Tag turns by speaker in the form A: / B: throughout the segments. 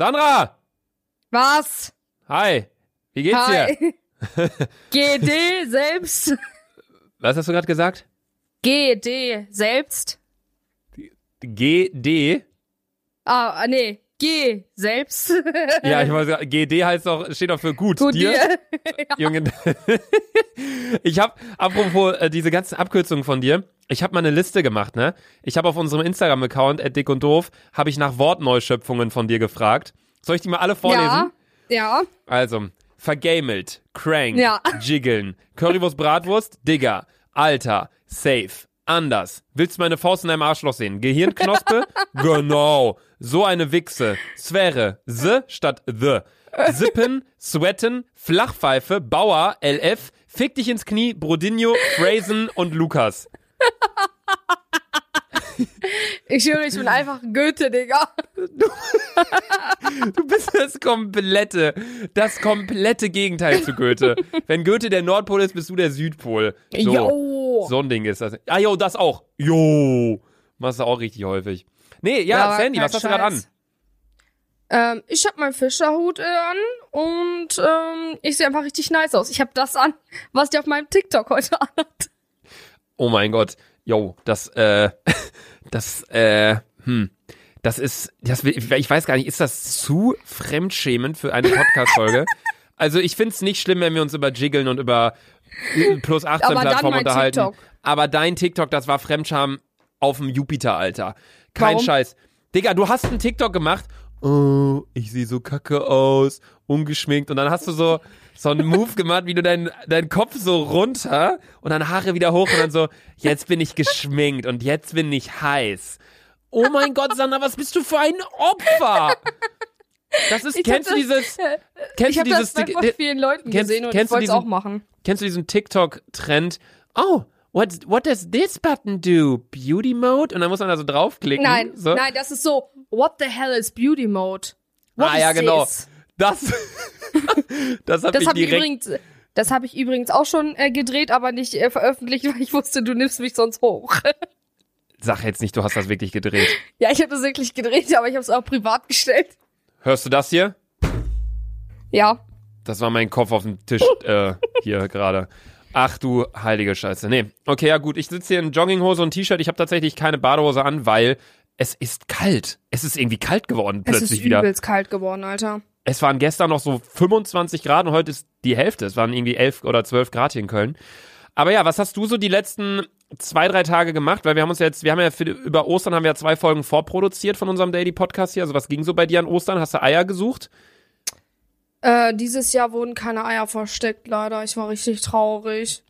A: Sandra!
B: Was?
A: Hi! Wie geht's dir?
B: Hi. GD selbst.
A: Was hast du gerade gesagt?
B: GD selbst.
A: GD?
B: Ah, nee. G selbst.
A: Ja, ich weiß, GD heißt doch, steht doch für gut.
B: Gut
A: dir?
B: dir.
A: Junge. ich habe, apropos äh, diese ganzen Abkürzungen von dir, ich habe mal eine Liste gemacht, ne? Ich habe auf unserem Instagram-Account, dick und doof, habe ich nach Wortneuschöpfungen von dir gefragt. Soll ich die mal alle vorlesen?
B: Ja. Ja.
A: Also, vergamelt, crank,
B: Ja.
A: jiggeln, Currywurst, Bratwurst, Digger, Alter, safe, anders. Willst du meine Faust in deinem Arschloch sehen? Gehirnknospe? genau. So eine Wichse. Sphäre. S statt the. Sippen, Sweaten, Flachpfeife, Bauer, LF, Fick dich ins Knie, Brodinho, Phrasen und Lukas.
B: Ich höre, ich bin einfach Goethe, Digga.
A: Du bist das komplette, das komplette Gegenteil zu Goethe. Wenn Goethe der Nordpol ist, bist du der Südpol. So.
B: Jo.
A: So ein Ding ist das. Ah, jo, das auch. Jo. Machst du auch richtig häufig. Nee, ja,
B: aber
A: Sandy, was hast du gerade an?
B: Ähm, ich habe meinen Fischerhut äh, an und ähm, ich sehe einfach richtig nice aus. Ich habe das an, was die auf meinem TikTok heute anhat.
A: Oh mein Gott. Jo, das, äh, das, äh, hm. Das ist, das, ich weiß gar nicht, ist das zu fremdschämend für eine Podcast-Folge? also ich find's nicht schlimm, wenn wir uns über Jiggeln und über plus 18
B: Aber dann
A: Plattformen unterhalten.
B: TikTok.
A: Aber dein TikTok, das war Fremdscham auf dem Jupiter, Alter. Kein
B: Warum?
A: Scheiß. Digga, du hast einen TikTok gemacht. Oh, ich sehe so kacke aus, ungeschminkt. Und dann hast du so, so einen Move gemacht, wie du deinen deinen Kopf so runter und dann Haare wieder hoch und dann so, jetzt bin ich geschminkt und jetzt bin ich heiß. Oh mein Gott, Sandra, was bist du für ein Opfer? Das ist,
B: Ich
A: kennst du
B: das-
A: dieses, kennst
B: ich
A: du
B: habe
A: dieses,
B: das bei vielen Leuten
A: kennst-
B: gesehen und ich
A: du
B: wollte es
A: diesen-
B: auch machen.
A: Kennst du diesen TikTok-Trend? Oh, what, what does this button do? Beauty Mode? Und dann muss man da so draufklicken.
B: Nein,
A: so.
B: nein, das ist so, what the hell is Beauty Mode? What
A: ah, ja, genau.
B: this?
A: Das, das hat
B: Das
A: mich
B: habe ich
A: direkt.
B: übrigens, das habe ich übrigens auch schon äh, gedreht, aber nicht äh, veröffentlicht, weil ich wusste, du nimmst mich sonst hoch.
A: Sag jetzt nicht, du hast das wirklich gedreht.
B: ja, ich habe das wirklich gedreht, aber ich habe es auch privat gestellt.
A: Hörst du das hier?
B: Ja.
A: Das war mein Kopf auf dem Tisch äh, hier gerade. Ach du heilige Scheiße. Nee. Okay, ja gut. Ich sitze hier in Jogginghose und T-Shirt. Ich habe tatsächlich keine Badehose an, weil es ist kalt. Es ist irgendwie kalt geworden
B: Es
A: plötzlich
B: ist
A: wieder.
B: übelst kalt geworden, Alter.
A: Es waren gestern noch so 25 Grad und heute ist die Hälfte. Es waren irgendwie 11 oder 12 Grad hier in Köln. Aber ja, was hast du so die letzten zwei, drei Tage gemacht? Weil wir haben uns jetzt, wir haben ja für, über Ostern haben wir ja zwei Folgen vorproduziert von unserem Daily Podcast hier. Also was ging so bei dir an Ostern? Hast du Eier gesucht?
B: Äh, dieses Jahr wurden keine Eier versteckt, leider. Ich war richtig traurig.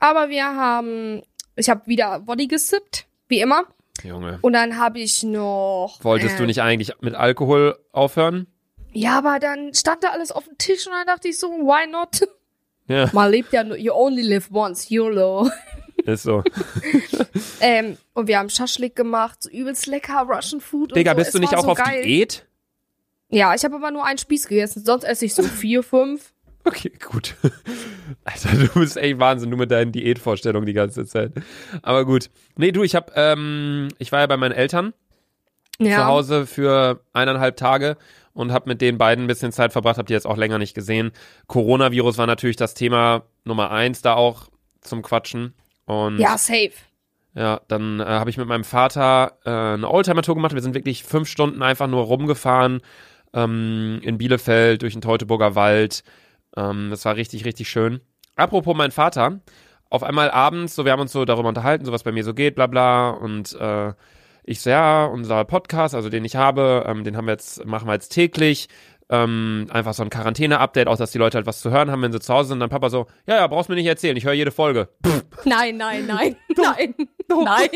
B: Aber wir haben, ich habe wieder Body gesippt, wie immer.
A: Junge.
B: Und dann habe ich noch.
A: Wolltest
B: äh,
A: du nicht eigentlich mit Alkohol aufhören?
B: Ja, aber dann stand da alles auf dem Tisch und dann dachte ich so, why not?
A: Ja,
B: Man lebt ja nur, you only live once, YOLO.
A: ist so.
B: ähm, und wir haben Schaschlik gemacht, so übelst lecker Russian Food.
A: Digga,
B: und so.
A: bist du
B: Es
A: nicht
B: war
A: auch
B: so
A: auf
B: geil.
A: Diät?
B: Ja, ich habe aber nur einen Spieß gegessen, sonst esse ich so vier, fünf.
A: Okay, gut. Alter, du bist echt Wahnsinn, du mit deinen Diätvorstellungen die ganze Zeit. Aber gut. Nee, du, ich hab, ähm, ich war ja bei meinen Eltern
B: Ja.
A: zu Hause für eineinhalb Tage und habe mit den beiden ein bisschen Zeit verbracht, hab die jetzt auch länger nicht gesehen. Coronavirus war natürlich das Thema Nummer eins da auch zum Quatschen. Und
B: Ja, safe.
A: ja, dann äh, habe ich mit meinem Vater äh, eine Oldtimer-Tour gemacht. Wir sind wirklich fünf Stunden einfach nur rumgefahren ähm, in Bielefeld durch den Teutoburger Wald. Ähm, das war richtig, richtig schön. Apropos mein Vater, auf einmal abends, so wir haben uns so darüber unterhalten, so was bei mir so geht, bla bla. Und äh, ich so, ja, unser Podcast, also den ich habe, ähm, den haben wir jetzt, machen wir jetzt täglich. Ähm, einfach so ein Quarantäne-Update, auch dass die Leute halt was zu hören haben, wenn sie zu Hause sind. Dann Papa so, ja, ja, brauchst mir nicht erzählen, ich höre jede Folge.
B: Nein, nein, nein, nein, nein,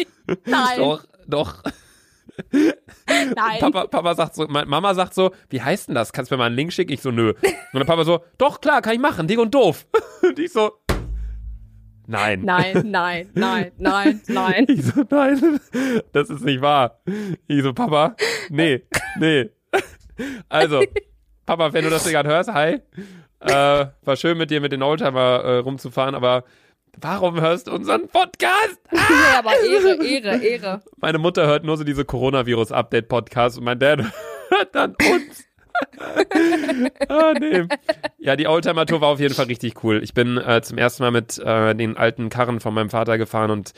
B: nein,
A: Doch, doch.
B: Nein.
A: Papa, Papa sagt so, Ma- Mama sagt so, wie heißt denn das? Kannst du mir mal einen Link schicken? Ich so, nö. Und der Papa so, doch, klar, kann ich machen, dick und doof. Und ich so, nein.
B: Nein, nein, nein, nein, nein.
A: Ich so, nein, das ist nicht wahr. Ich so, Papa, nee, nee. Also, Papa, wenn du das gerade hörst, hi. Äh, war schön mit dir mit den Oldtimer äh, rumzufahren, aber warum hörst du unseren Podcast?
B: Ja, aber Ehre, Ehre, Ehre.
A: Meine Mutter hört nur so diese Coronavirus-Update-Podcasts und mein Dad hört dann uns. ah, nee. Ja, die Oldtimer-Tour war auf jeden Fall richtig cool. Ich bin äh, zum ersten Mal mit äh, den alten Karren von meinem Vater gefahren und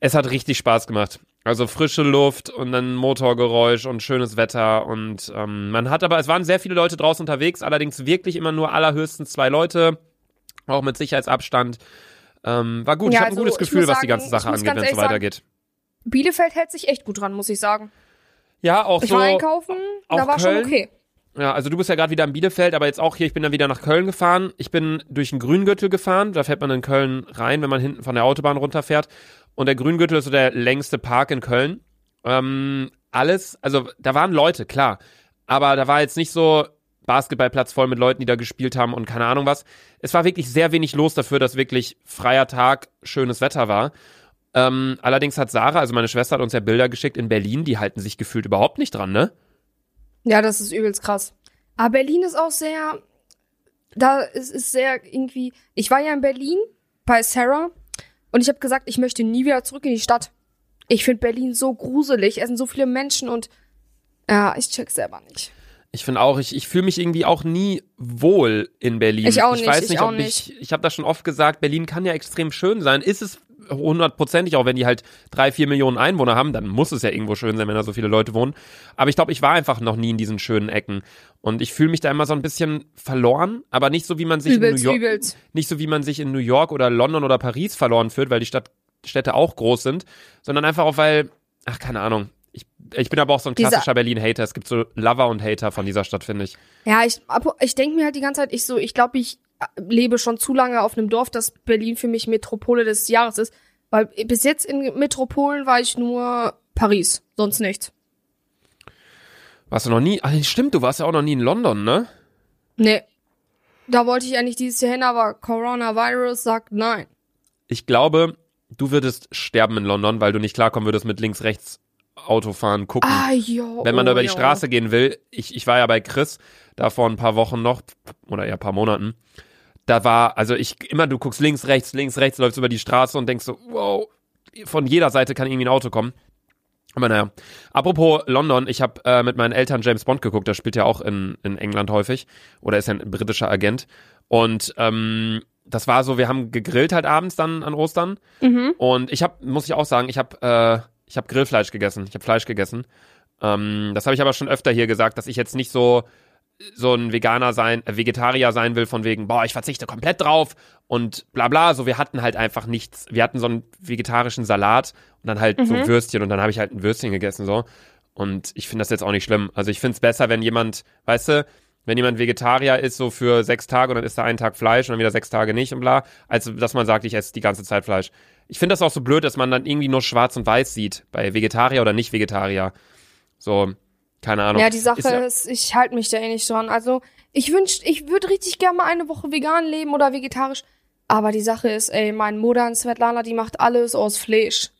A: es hat richtig Spaß gemacht. Also frische Luft und dann Motorgeräusch und schönes Wetter und ähm, man hat aber, es waren sehr viele Leute draußen unterwegs, allerdings wirklich immer nur allerhöchstens zwei Leute, auch mit Sicherheitsabstand. Ähm, war gut,
B: Ja,
A: ich habe
B: also,
A: ein gutes
B: ich
A: Gefühl, was die
B: sagen,
A: ganze Sache
B: ich
A: angeht, wenn es so weitergeht.
B: Bielefeld hält sich echt gut dran, muss ich sagen.
A: Ja, auch
B: Ich
A: so.
B: war einkaufen, da war
A: Köln?
B: schon okay.
A: Ja, also du bist ja gerade wieder in Bielefeld, aber jetzt auch hier, ich bin dann wieder nach Köln gefahren. Ich bin durch den Grüngürtel gefahren, da fährt man in Köln rein, wenn man hinten von der Autobahn runterfährt. Und der Grüngürtel ist so der längste Park in Köln. Ähm, alles, also da waren Leute, klar. Aber da war jetzt nicht so Basketballplatz voll mit Leuten, die da gespielt haben und keine Ahnung was. Es war wirklich sehr wenig los dafür, dass wirklich freier Tag, schönes Wetter war. Ähm, allerdings hat Sarah, also meine Schwester, hat uns ja Bilder geschickt in Berlin, die halten sich gefühlt überhaupt nicht dran, ne?
B: Ja, das ist übelst krass. Aber Berlin ist auch sehr, da ist, ist sehr irgendwie, ich war ja in Berlin bei Sarah und ich habe gesagt, ich möchte nie wieder zurück in die Stadt. Ich finde Berlin so gruselig, es sind so viele Menschen und ja, ich check selber nicht.
A: Ich finde auch, ich, ich fühle mich irgendwie auch nie wohl in Berlin.
B: Ich auch
A: Ich
B: nicht,
A: weiß
B: ich
A: nicht,
B: auch
A: ob ich, ich habe das schon oft gesagt, Berlin kann ja extrem schön sein. Ist es hundertprozentig, auch wenn die halt drei, vier Millionen Einwohner haben, dann muss es ja irgendwo schön sein, wenn da so viele Leute wohnen. Aber ich glaube, ich war einfach noch nie in diesen schönen Ecken. Und ich fühle mich da immer so ein bisschen verloren, aber nicht so, wie man sich
B: Übelst,
A: in New York,
B: übelst.
A: nicht so, wie man sich in New York oder London oder Paris verloren fühlt, weil die Stadt, Städte auch groß sind, sondern einfach auch, weil, ach, keine Ahnung. Ich, bin aber auch so ein klassischer Berlin-Hater. Es gibt so Lover und Hater von dieser Stadt, finde ich.
B: Ja, ich, ich denke mir halt die ganze Zeit, ich so, ich glaube, ich äh, lebe schon zu lange auf einem Dorf, dass Berlin für mich Metropole des Jahres ist. Weil bis jetzt in Metropolen war ich nur Paris, sonst nichts.
A: Warst du noch nie? Ach, stimmt, du warst ja auch noch nie in London, ne?
B: Nee. Da wollte ich eigentlich dieses Jahr hin, aber Coronavirus sagt nein.
A: Ich glaube, du würdest sterben in London, weil du nicht klarkommen würdest mit links, rechts Autofahren, gucken.
B: Ah, jo.
A: Wenn man da
B: oh,
A: über die
B: jo.
A: Straße gehen will, ich, ich war ja bei Chris, da vor ein paar Wochen noch, oder ja, ein paar Monaten, da war, also ich, immer du guckst links, rechts, links, rechts, läufst über die Straße und denkst so, wow, von jeder Seite kann irgendwie ein Auto kommen. Aber naja, apropos London, ich habe äh, mit meinen Eltern James Bond geguckt, der spielt ja auch in, in England häufig, oder ist ja ein britischer Agent. Und ähm, das war so, wir haben gegrillt halt abends dann an Ostern.
B: Mhm.
A: Und ich habe, muss ich auch sagen, ich habe äh, ich habe Grillfleisch gegessen. Ich habe Fleisch gegessen. Ähm, das habe ich aber schon öfter hier gesagt, dass ich jetzt nicht so so ein Veganer sein, äh, Vegetarier sein will von wegen, boah, ich verzichte komplett drauf und bla bla. So, wir hatten halt einfach nichts. Wir hatten so einen vegetarischen Salat und dann halt so
B: Mhm.
A: Würstchen und dann habe ich halt ein Würstchen gegessen so. Und ich finde das jetzt auch nicht schlimm. Also ich finde es besser, wenn jemand, weißt du, wenn jemand Vegetarier ist, so für sechs Tage und dann isst er einen Tag Fleisch und dann wieder sechs Tage nicht und bla, als dass man sagt, ich esse die ganze Zeit Fleisch. Ich finde das auch so blöd, dass man dann irgendwie nur schwarz und weiß sieht, bei Vegetarier oder nicht Vegetarier. So, keine Ahnung.
B: Ja, die Sache
A: Ist
B: ist, ich halte mich da eh nicht dran. Also, ich wünsch, ich würde richtig gerne mal eine Woche vegan leben oder vegetarisch. Aber die Sache ist, ey, meine Mutter in Svetlana, die macht alles aus Fleisch.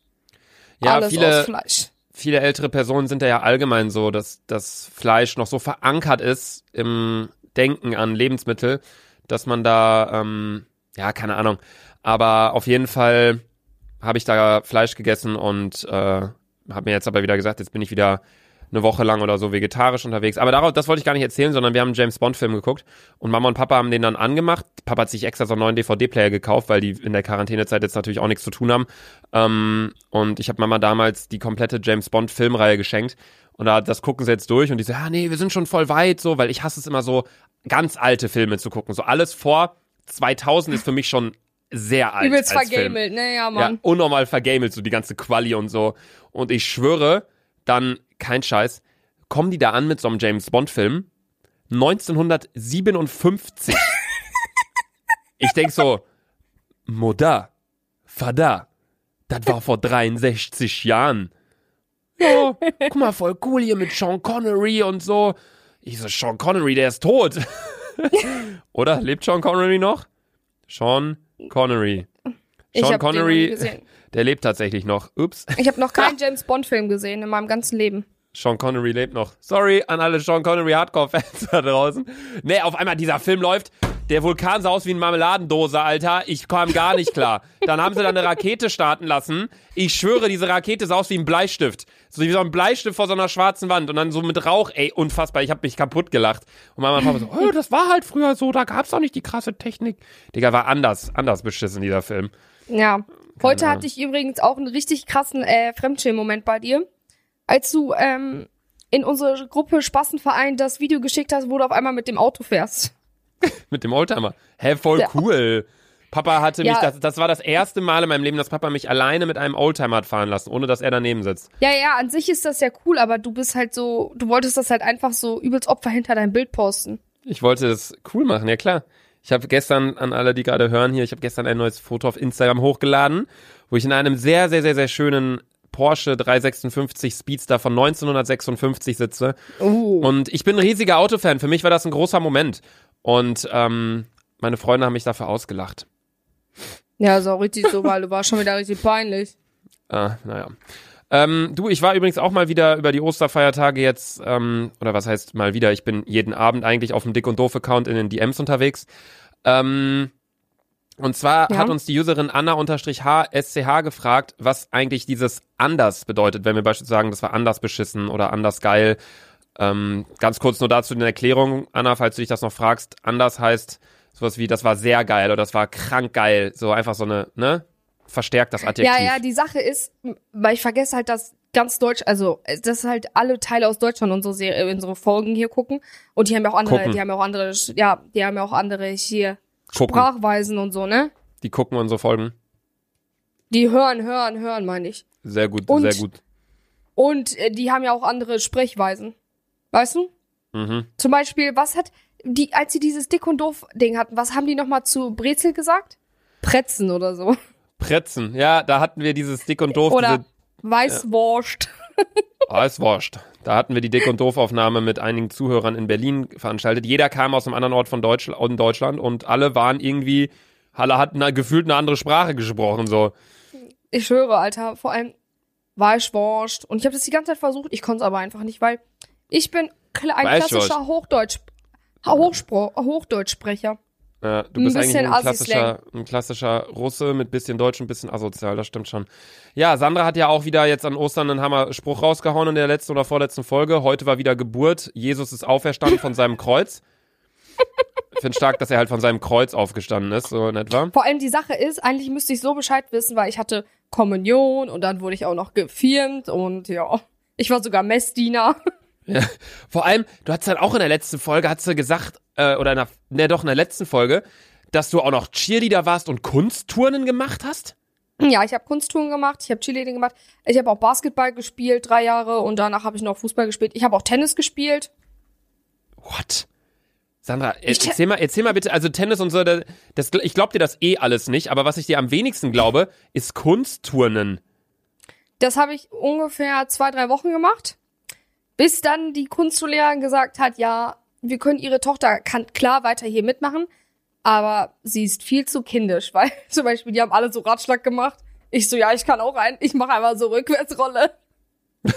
A: ja,
B: alles
A: viele,
B: aus Fleisch.
A: viele ältere Personen sind da ja allgemein so, dass das Fleisch noch so verankert ist im Denken an Lebensmittel, dass man da, ähm, ja, keine Ahnung. Aber auf jeden Fall habe ich da Fleisch gegessen und äh, habe mir jetzt aber wieder gesagt, jetzt bin ich wieder eine Woche lang oder so vegetarisch unterwegs. Aber darauf, das wollte ich gar nicht erzählen, sondern wir haben einen James Bond Film geguckt und Mama und Papa haben den dann angemacht. Papa hat sich extra so einen neuen DVD-Player gekauft, weil die in der Quarantänezeit jetzt natürlich auch nichts zu tun haben. Ähm, und ich habe Mama damals die komplette James Bond Filmreihe geschenkt. Und da, das gucken sie jetzt durch und die so, ja, nee, wir sind schon voll weit, so, weil ich hasse es immer so, ganz alte Filme zu gucken. So alles vor 2000 ist für mich schon sehr alt.
B: Übelst vergamelt, ne, ja,
A: Ja,
B: Mann.
A: unnormal vergamelt, so die ganze Quali und so. Und ich schwöre, dann, kein Scheiß, kommen die da an mit so einem James Bond-Film 1957. ich denk so, Mutter, Vater, das war vor 63 Jahren. Ja, guck mal, voll cool hier mit Sean Connery und so. Ich so, Sean Connery, der ist tot. Oder? Lebt Sean Connery noch? Sean Connery. Sean Connery, der lebt tatsächlich noch. Ups.
B: Ich habe noch keinen James Bond Film gesehen in meinem ganzen Leben.
A: Sean Connery lebt noch. Sorry an alle Sean Connery Hardcore-Fans da draußen. Nee, auf einmal dieser Film läuft. Der Vulkan sah aus wie eine Marmeladendose, Alter. Ich kam gar nicht klar. Dann haben sie da eine Rakete starten lassen. Ich schwöre, diese Rakete sah aus wie ein Bleistift. So wie so ein Bleistift vor so einer schwarzen Wand und dann so mit Rauch, ey, unfassbar, ich hab mich kaputt gelacht. Und Mama und Papa so, oh, das war halt früher so, da gab's doch nicht die krasse Technik. Digga, war anders, anders beschissen, dieser Film.
B: Ja. Heute
A: Ahnung.
B: hatte ich übrigens auch einen richtig krassen äh, Fremdschämen-Moment bei dir. Als du ähm, in unsere Gruppe Spassenverein das Video geschickt hast, wo du auf einmal mit dem Auto fährst.
A: Mit dem Oldtimer. Hä, voll
B: Der-
A: cool. Papa hatte mich,
B: Ja.
A: das, das war das erste Mal in meinem Leben, dass Papa mich alleine mit einem Oldtimer hat fahren lassen, ohne dass er daneben sitzt.
B: Ja, ja, an sich ist das ja cool, aber du bist halt so, du wolltest das halt einfach so übelst Opfer hinter dein Bild posten.
A: Ich wollte es cool machen, ja klar. Ich habe gestern, an alle, die gerade hören hier, ich habe gestern ein neues Foto auf Instagram hochgeladen, wo ich in einem sehr, sehr, sehr, sehr schönen Porsche 356 Speedster von 1956 sitze.
B: Oh.
A: Und ich bin ein riesiger Autofan. Für mich war das ein großer Moment. Und ähm, meine Freunde haben mich dafür ausgelacht.
B: Ja, ist auch richtig so, weil du warst schon wieder richtig peinlich.
A: Ah, naja. Ähm, du, ich war übrigens auch mal wieder über die Osterfeiertage jetzt, ähm, oder was heißt mal wieder, ich bin jeden Abend eigentlich auf dem Dick und Doof-Account in den DMs unterwegs. Ähm, und zwar
B: Ja.
A: hat uns die Userin Anna-HSCH gefragt, was eigentlich dieses anders bedeutet, wenn wir beispielsweise sagen, das war anders beschissen oder anders geil. Ähm, ganz kurz nur dazu eine Erklärung, Anna, falls du dich das noch fragst. Anders heißt sowas wie, das war sehr geil oder das war krank geil. So einfach so eine, ne? Verstärkt das Adjektiv.
B: Ja, ja, die Sache ist, weil ich vergesse halt, dass ganz Deutsch, also äh, dass halt alle Teile aus Deutschland unsere Serie, unsere Folgen hier gucken und die haben ja auch andere,
A: Gucken.
B: die haben ja auch andere, ja, die haben ja auch andere hier
A: Gucken.
B: Sprachweisen und so, ne?
A: Die gucken unsere Folgen.
B: Die hören, hören, hören, meine ich.
A: Sehr gut,
B: Und-
A: sehr gut.
B: Und äh, die haben ja auch andere Sprechweisen. Weißt du?
A: Mhm.
B: Zum Beispiel, was hat die, als sie dieses Dick und doof Ding hatten, was haben die nochmal zu Brezel gesagt? Pretzen oder so.
A: Pretzen, ja, da hatten wir dieses Dick und Doof.
B: Oder
A: Diese,
B: Weißwurst.
A: ist wurscht. Da hatten wir die Dick und Doof-Aufnahme mit einigen Zuhörern in Berlin veranstaltet. Jeder kam aus einem anderen Ort von Deutschland und alle waren irgendwie, alle hatten gefühlt eine andere Sprache gesprochen, so.
B: Ich schwöre, Alter, vor allem Weißwurst. Und ich habe das die ganze Zeit versucht, ich konnte es aber einfach nicht, weil ich bin ein
A: Weißwurst.
B: klassischer Hochdeutsch, Hochspro Hochdeutschsprecher.
A: Ja, du
B: Ein
A: bist eigentlich
B: bisschen
A: ein klassischer, ein klassischer Russe mit bisschen Deutsch und bisschen asozial, das stimmt schon. Ja, Sandra hat ja auch wieder jetzt an Ostern einen Hammer-Spruch rausgehauen in der letzten oder vorletzten Folge. Heute war wieder Geburt. Jesus ist auferstanden von seinem Kreuz. Ich finde stark, dass er halt von seinem Kreuz aufgestanden ist, so in etwa.
B: Vor allem die Sache ist, eigentlich müsste ich so Bescheid wissen, weil ich hatte Kommunion und dann wurde ich auch noch gefirmt und ja, ich war sogar Messdiener.
A: Ja. Vor allem, du hast halt auch in der letzten Folge, hast du gesagt, äh, oder in der, ne, doch in der letzten Folge, dass du auch noch Cheerleader warst und Kunstturnen gemacht hast?
B: Ja, ich habe Kunsttouren gemacht, ich habe Cheerleading gemacht, ich habe auch Basketball gespielt, drei Jahre und danach habe ich noch Fußball gespielt. Ich habe auch Tennis gespielt.
A: What? Sandra, äh,
B: Ich-
A: erzähl mal, erzähl mal bitte, also Tennis und so, das, das, ich glaub dir das eh alles nicht, aber was ich dir am wenigsten glaube, ist Kunstturnen.
B: Das habe ich ungefähr zwei, drei Wochen gemacht, bis dann die Kunstschullehrerin gesagt hat, ja, wir können ihre Tochter kann klar weiter hier mitmachen, aber sie ist viel zu kindisch, weil zum Beispiel die haben alle so Ratschlag gemacht. Ich so, ja, ich kann auch ein, ich mache einmal so Rückwärtsrolle.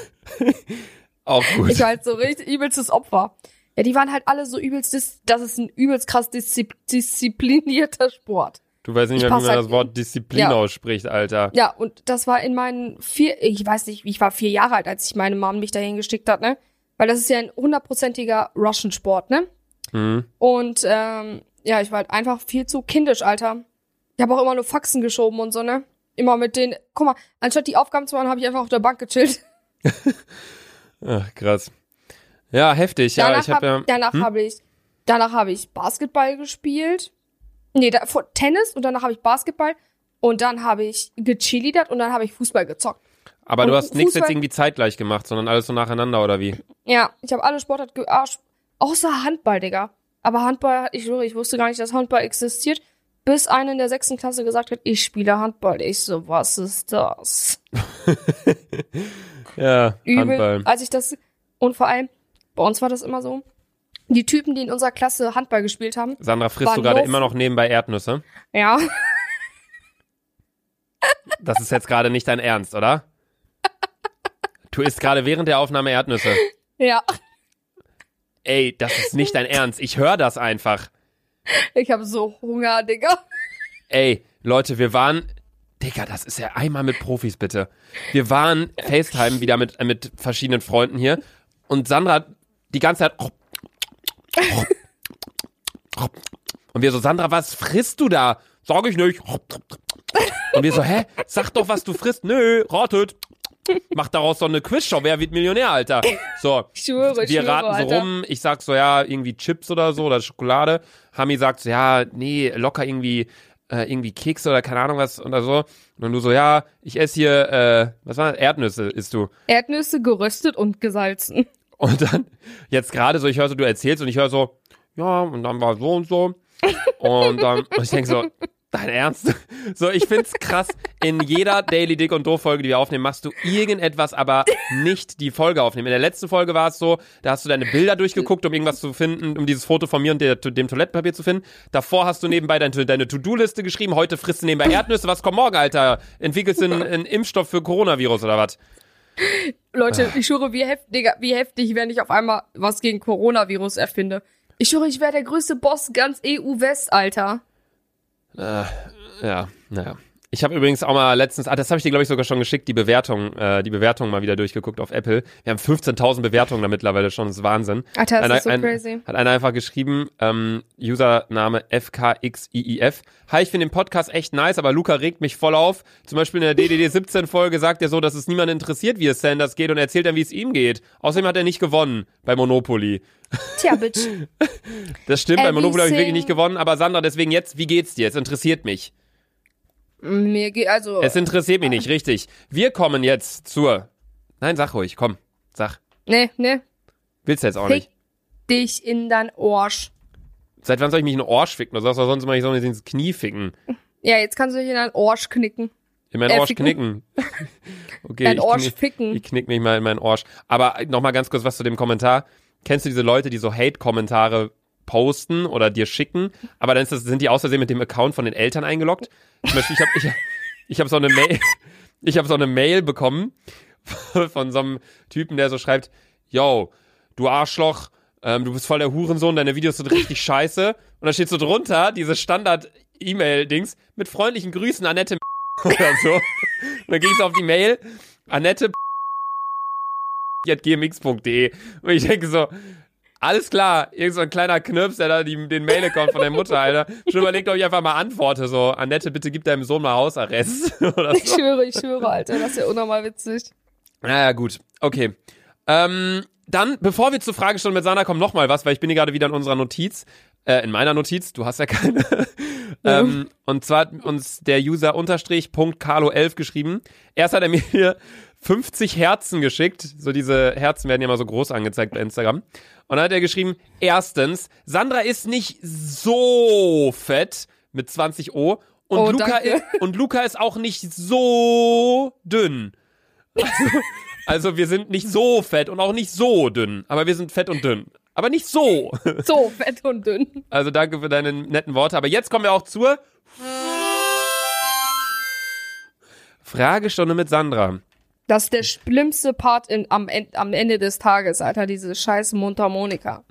A: Auch gut.
B: Ich war halt so richtig übelstes Opfer. Ja, die waren halt alle so übelst, das ist ein übelst krass diszi disziplinierter Sport.
A: Du weißt nicht
B: ich
A: mehr, wie man
B: halt
A: das Wort Disziplin
B: Ja.
A: ausspricht, Alter.
B: Ja, und das war in meinen vier, ich weiß nicht, ich war vier Jahre alt, als ich meine Mom mich dahin geschickt hat, ne? Weil das ist ja ein hundertprozentiger Russian-Sport, ne?
A: Hm.
B: Und ähm, ja, ich war halt einfach viel zu kindisch, Alter. Ich habe auch immer nur Faxen geschoben und so, ne? Immer mit den, guck mal, anstatt die Aufgaben zu machen, habe ich einfach auf der Bank gechillt.
A: Ach, krass. Ja, heftig. Ja,
B: danach
A: ich habe ja.
B: hab, danach habe ich, danach habe ich Basketball gespielt. Nee, da, vor, Tennis und danach habe ich Basketball und dann habe ich gechillidert und dann habe ich Fußball gezockt.
A: Aber du
B: und
A: hast nichts jetzt irgendwie zeitgleich gemacht, sondern alles so nacheinander, oder wie?
B: Ja, ich habe alle Sportarten ge ah, außer Handball, Digga. Aber Handball, ich schwöre, ich wusste gar nicht, dass Handball existiert, bis einer in der sechsten Klasse gesagt hat, ich spiele Handball. Ich so, was ist das?
A: Ja,
B: Übel,
A: Handball.
B: als ich das und vor allem bei uns war das immer so. Die Typen, die in unserer Klasse Handball gespielt haben,
A: Sandra, frisst du gerade immer noch nebenbei Erdnüsse?
B: ja,
A: Das ist jetzt gerade nicht dein Ernst, oder? Du isst gerade während der Aufnahme Erdnüsse.
B: ja,
A: Ey, das ist nicht dein Ernst. Ich höre das einfach.
B: ich habe so Hunger, Digga.
A: Ey, Leute, wir waren Digga, das ist ja einmal mit Profis, bitte. Wir waren FaceTime wieder mit, äh, mit verschiedenen Freunden hier und Sandra die ganze Zeit und wir so, Sandra, was frisst du da? Sag ich nicht. Und wir so, hä? Sag doch, was du frisst. Nö, ratet. Mach daraus so eine Quizshow. Wer wird Millionär, Alter? So.
B: Schwöre,
A: wir
B: schwöre,
A: raten so
B: Alter.
A: rum. Ich sag so, ja, irgendwie Chips oder so oder Schokolade. Hami sagt so, ja, nee, locker irgendwie, äh, irgendwie Kekse oder keine Ahnung was oder so. Und du so, ja, ich esse hier, äh, was war das? Erdnüsse isst du.
B: Erdnüsse geröstet und gesalzen.
A: Und dann, jetzt gerade so, ich höre so, du erzählst und ich höre so, ja, und dann war so und so. Und dann, und ich denke so, dein Ernst? So, ich find's krass, in jeder Daily Dick und Doof Folge, die wir aufnehmen, machst du irgendetwas, aber nicht die Folge aufnehmen. In der letzten Folge war es so, da hast du deine Bilder durchgeguckt, um irgendwas zu finden, um dieses Foto von mir und der, dem Toilettenpapier zu finden. Davor hast du nebenbei dein, deine To-Do-Liste geschrieben, heute frisst du nebenbei Erdnüsse. Was kommt morgen, Alter? Entwickelst du einen, einen Impfstoff für Coronavirus oder was?
B: Leute, ich schwöre, wie heftig, Digga, wie heftig, wenn ich auf einmal was gegen Coronavirus erfinde. Ich schwöre, ich wäre der größte Boss ganz EU-West, Alter.
A: Äh, ja, naja. Ich habe übrigens auch mal letztens, ah, das habe ich dir glaube ich sogar schon geschickt, die Bewertung, äh, die Bewertung mal wieder durchgeguckt auf Apple. Wir haben 15.000 Bewertungen da mittlerweile schon, das ist Wahnsinn.
B: Alter, das
A: Einer-
B: ist so
A: ein,
B: crazy.
A: Hat einer einfach geschrieben, ähm, Username FKXIIF. Hi, ich finde den Podcast echt nice, aber Luca regt mich voll auf. Zum Beispiel in der DDD 17 Folge sagt er so, dass es niemand interessiert, wie es Sanders geht und erzählt dann, wie es ihm geht. Außerdem hat er nicht gewonnen bei Monopoly.
B: Tja, Bitch.
A: Das stimmt, bei Monopoly habe ich wirklich
B: Everything-
A: nicht gewonnen, aber Sandra, deswegen jetzt, wie geht's dir? Es interessiert mich.
B: Mir geht, also,
A: Es interessiert mich nicht, richtig. Wir kommen jetzt zur. Nein, sag ruhig, komm. Sag.
B: ne, ne,
A: Willst du jetzt auch
B: fick
A: nicht.
B: dich in dein Arsch.
A: Seit wann soll ich mich in den Arsch ficken? Du sagst doch sonst immer, ich soll mich ins Knie ficken.
B: Ja, jetzt kannst du dich in dein Arsch knicken.
A: In meinen
B: Äh,
A: Arsch
B: ficken.
A: knicken. Okay,
B: Dein
A: ich,
B: Arsch
A: knick,
B: ficken.
A: ich knick mich mal in meinen Arsch. Aber nochmal ganz kurz was zu dem Kommentar. Kennst du diese Leute, die so Hate-Kommentare posten oder dir schicken, aber dann das, sind die aus Versehen mit dem Account von den Eltern eingeloggt? Zum Beispiel, ich habe ich, hab so eine Mail, ich habe so eine Mail bekommen von so einem Typen, der so schreibt, yo, du Arschloch, ähm, du bist voll der Hurensohn, deine Videos sind richtig scheiße. Und da steht so drunter, diese Standard-E-Mail-Dings, mit freundlichen Grüßen, Annette oder so. Und dann ging es auf die Mail, Annette gmx.de. Und ich denke so, alles klar, irgend so ein kleiner Knirps, der da die, den Mail-Account von der Mutter, Alter. Schon überlegt, ob ich einfach mal antworte, so, Annette, bitte gib deinem Sohn mal Hausarrest. oder
B: Ich
A: so.
B: schwöre, ich schwöre, Alter, das ist ja unnormal witzig.
A: Naja, gut. Okay. Ähm, dann, bevor wir zur Fragestunde mit Sana kommen, noch mal was, weil ich bin hier gerade wieder in unserer Notiz, äh, in meiner Notiz, du hast ja keine. ähm, und zwar hat uns der User unterstrich Punkt Carlo 11 geschrieben. Erst hat er mir hier 50 Herzen geschickt. So diese Herzen werden ja immer so groß angezeigt bei Instagram. Und dann hat er geschrieben, erstens, Sandra ist nicht so fett mit 20 O und,
B: Oh,
A: Luca, ist, und Luca ist auch nicht so dünn. Also, also wir sind nicht so fett und auch nicht so dünn, aber wir sind fett und dünn. Aber nicht so.
B: So fett und dünn.
A: Also danke für deine netten Worte. Aber jetzt kommen wir auch zur Fragestunde mit Sandra.
B: Das ist der schlimmste Part in, am, am Ende des Tages, Alter, diese scheiß Mundharmonika.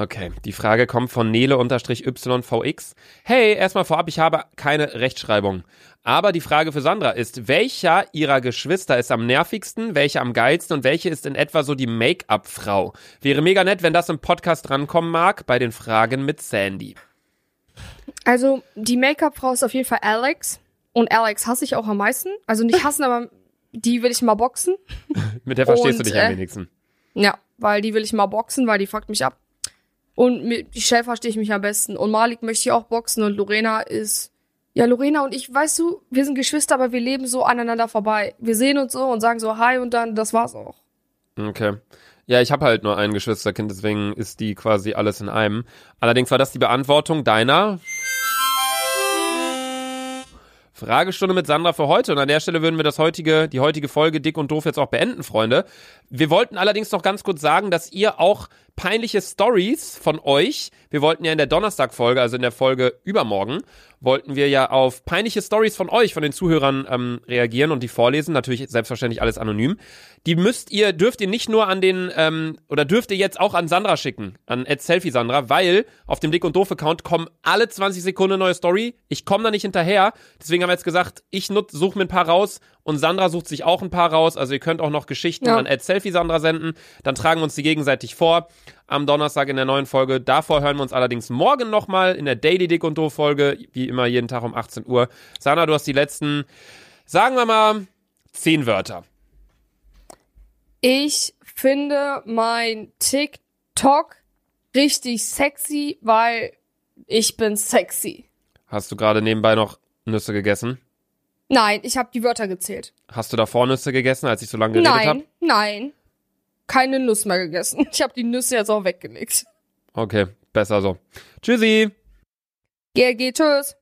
A: Okay, die Frage kommt von Nele-YVX. Hey, erstmal vorab, ich habe keine Rechtschreibung. Aber die Frage für Sandra ist, welcher ihrer Geschwister ist am nervigsten, welche am geilsten und welche ist in etwa so die Make-up-Frau? Wäre mega nett, wenn das im Podcast drankommen mag, bei den Fragen mit Sandy.
B: Also, die Make-up-Frau ist auf jeden Fall Alex. Und Alex hasse ich auch am meisten. Also nicht hassen, aber die will ich mal boxen.
A: Mit der verstehst
B: Und,
A: du dich am
B: äh,
A: wenigsten.
B: Ja, weil die will ich mal boxen, weil die fuckt mich ab. Und mit Michelle verstehe ich mich am besten. Und Malik möchte ich auch boxen und Lorena ist. Ja, Lorena und ich, weißt du, wir sind Geschwister, aber wir leben so aneinander vorbei. Wir sehen uns so und sagen so Hi und dann, das war's auch.
A: Okay. Ja, ich habe halt nur ein Geschwisterkind, deswegen ist die quasi alles in einem. Allerdings war das die Beantwortung deiner Fragestunde mit Sandra für heute. Und an der Stelle würden wir das heutige, die heutige Folge Dick und Doof jetzt auch beenden, Freunde. Wir wollten allerdings noch ganz kurz sagen, dass ihr auch peinliche Stories von euch. Wir wollten ja in der Donnerstag-Folge, also in der Folge übermorgen, wollten wir ja auf peinliche Stories von euch, von den Zuhörern ähm, reagieren und die vorlesen. Natürlich selbstverständlich alles anonym. Die müsst ihr, dürft ihr nicht nur an den, ähm, oder dürft ihr jetzt auch an Sandra schicken, an Selfie Sandra, weil auf dem Dick und Doof Account kommen alle 20 Sekunden neue Story. Ich komme da nicht hinterher. Deswegen haben wir jetzt gesagt, ich suche mir ein paar raus und Sandra sucht sich auch ein paar raus. Also ihr könnt auch noch Geschichten ja. an Selfie Sandra senden. Dann tragen wir uns die gegenseitig vor am Donnerstag in der neuen Folge. Davor hören wir uns allerdings morgen nochmal in der Daily Dick und Doof Folge, wie immer jeden Tag um 18 Uhr. Sana, du hast die letzten, sagen wir mal, zehn Wörter.
B: Ich finde mein TikTok richtig sexy, weil ich bin sexy.
A: Hast du gerade nebenbei noch Nüsse gegessen?
B: Nein, ich habe die Wörter gezählt.
A: Hast du davor Nüsse gegessen, als ich so lange geredet habe?
B: Nein, hab? nein keine Nuss mehr gegessen. Ich habe die Nüsse jetzt auch weggelegt.
A: Okay, besser so. Tschüssi.
B: GLG, tschüss.